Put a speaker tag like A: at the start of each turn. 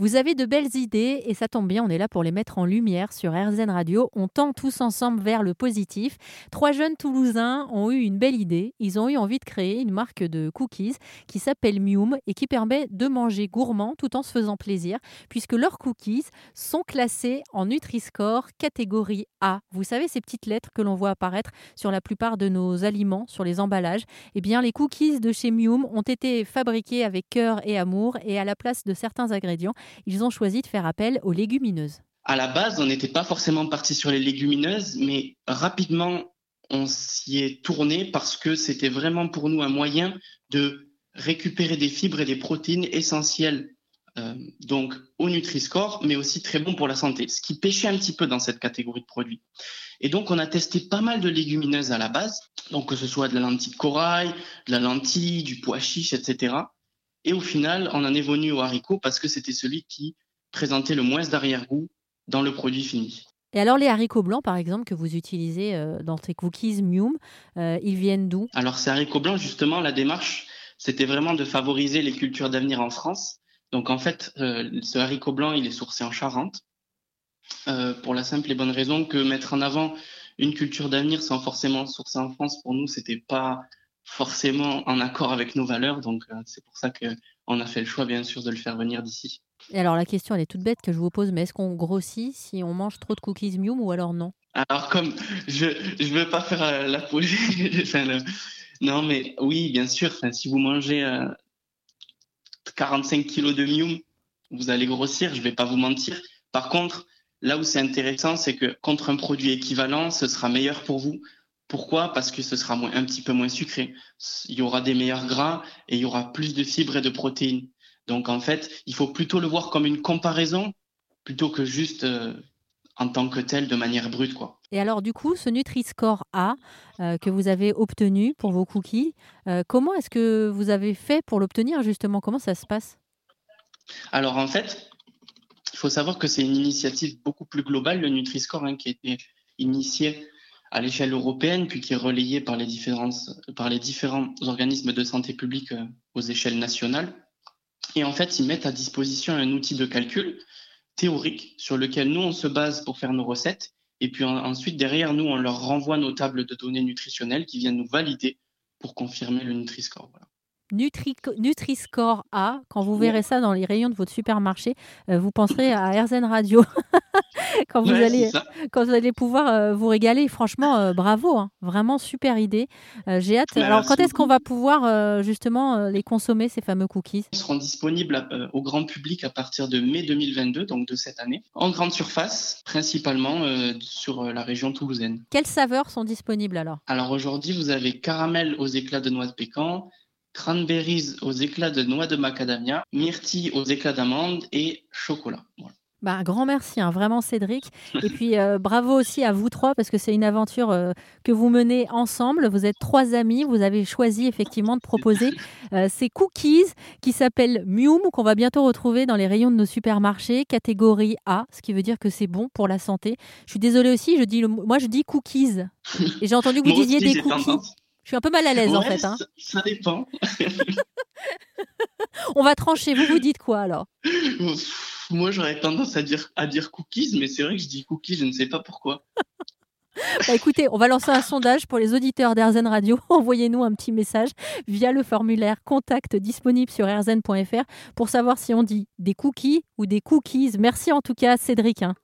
A: Vous avez de belles idées et ça tombe bien, on est là pour les mettre en lumière sur RZN Radio. On tend tous ensemble vers le positif. Trois jeunes Toulousains ont eu une belle idée. Ils ont eu envie de créer une marque de cookies qui s'appelle Mium et qui permet de manger gourmand tout en se faisant plaisir puisque leurs cookies sont classés en Nutri-Score catégorie A. Vous savez ces petites lettres que l'on voit apparaître sur la plupart de nos aliments, sur les emballages. Eh bien, les cookies de chez Mium ont été fabriqués avec cœur et amour et à la place de certains ingrédients, ils ont choisi de faire appel aux légumineuses.
B: À la base, on n'était pas forcément parti sur les légumineuses, mais rapidement, on s'y est tourné parce que c'était vraiment pour nous un moyen de récupérer des fibres et des protéines essentielles euh, donc au Nutri-Score, mais aussi très bon pour la santé, ce qui pêchait un petit peu dans cette catégorie de produits. Et donc on a testé pas mal de légumineuses à la base, donc que ce soit de la lentille de corail, de la lentille, du pois chiche, etc. Et au final, on en est venu au haricot parce que c'était celui qui présentait le moins d'arrière-goût dans le produit fini.
A: Et alors les haricots blancs, par exemple, que vous utilisez euh, dans ces cookies Mium, euh, ils viennent d'où?
B: Alors ces haricots blancs, justement, la démarche, c'était vraiment de favoriser les cultures d'avenir en France donc en fait, euh, ce haricot blanc, il est sourcé en Charente, euh, pour la simple et bonne raison que mettre en avant une culture d'avenir sans forcément sourcer en France, pour nous, c'était pas forcément en accord avec nos valeurs. Donc euh, c'est pour ça qu'on a fait le choix, bien sûr, de le faire venir d'ici.
A: Et alors la question, elle est toute bête que je vous pose, mais est-ce qu'on grossit si on mange trop de cookies Mium ou alors non?
B: Alors comme je ne veux pas faire la enfin, non mais oui, bien sûr. Enfin, si vous mangez 45 kilos de mium, vous allez grossir, je vais pas vous mentir. Par contre, là où c'est intéressant, c'est que contre un produit équivalent, ce sera meilleur pour vous. Pourquoi? Parce que ce sera un petit peu moins sucré. Il y aura des meilleurs gras et il y aura plus de fibres et de protéines. Donc en fait, il faut plutôt le voir comme une comparaison plutôt que juste euh, en tant que tel de manière brute. Quoi.
A: Et alors du coup, ce Nutri-Score A euh, que vous avez obtenu pour vos cookies, euh, comment est-ce que vous avez fait pour l'obtenir justement? Comment ça se passe?
B: Alors en fait, il faut savoir que c'est une initiative beaucoup plus globale, le Nutri-Score, hein, qui a été initié à l'échelle européenne, puis qui est relayé par les, par les différents organismes de santé publique euh, aux échelles nationales. Et en fait, ils mettent à disposition un outil de calcul théorique sur lequel nous, on se base pour faire nos recettes. Et puis ensuite, derrière nous, on leur renvoie nos tables de données nutritionnelles qui viennent nous valider pour confirmer le Nutri-Score. Voilà.
A: Nutri-Score A, quand vous verrez ça dans les rayons de votre supermarché, euh, vous penserez à RZN Radio. quand, vous allez, quand vous allez pouvoir euh, vous régaler. Franchement, euh, bravo. Hein. Vraiment super idée. J'ai hâte. Alors, quand est-ce qu'on va pouvoir justement les consommer, ces fameux cookies?
B: Ils seront disponibles au grand public à partir de mai 2022, donc de cette année, en grande surface, principalement sur la région toulousaine.
A: Quelles saveurs sont disponibles alors?
B: Alors aujourd'hui, vous avez caramel aux éclats de noix de pécan, cranberries aux éclats de noix de macadamia, myrtille aux éclats d'amande et chocolat.
A: Bah, un grand merci, hein, vraiment Cédric. Et puis euh, bravo aussi à vous trois parce que c'est une aventure euh, que vous menez ensemble. Vous êtes trois amis, vous avez choisi effectivement de proposer euh, ces cookies qui s'appellent Mium, qu'on va bientôt retrouver dans les rayons de nos supermarchés, catégorie A, ce qui veut dire que c'est bon pour la santé. Je suis désolée aussi, je dis le... moi je dis cookies. Et j'ai entendu que vous disiez des cookies. Je suis un peu mal à l'aise en fait. Hein.
B: Ça, dépend.
A: On va trancher. Vous vous dites quoi alors?
B: Moi, j'aurais tendance à dire, à dire cookies, mais c'est vrai que je dis cookies, je ne sais pas pourquoi.
A: Bah, écoutez, on va lancer un sondage pour les auditeurs d'Airzen Radio. Envoyez-nous un petit message via le formulaire contact disponible sur airzen.fr pour savoir si on dit des cookies ou des cookies. Merci en tout cas, Cédric. Hein.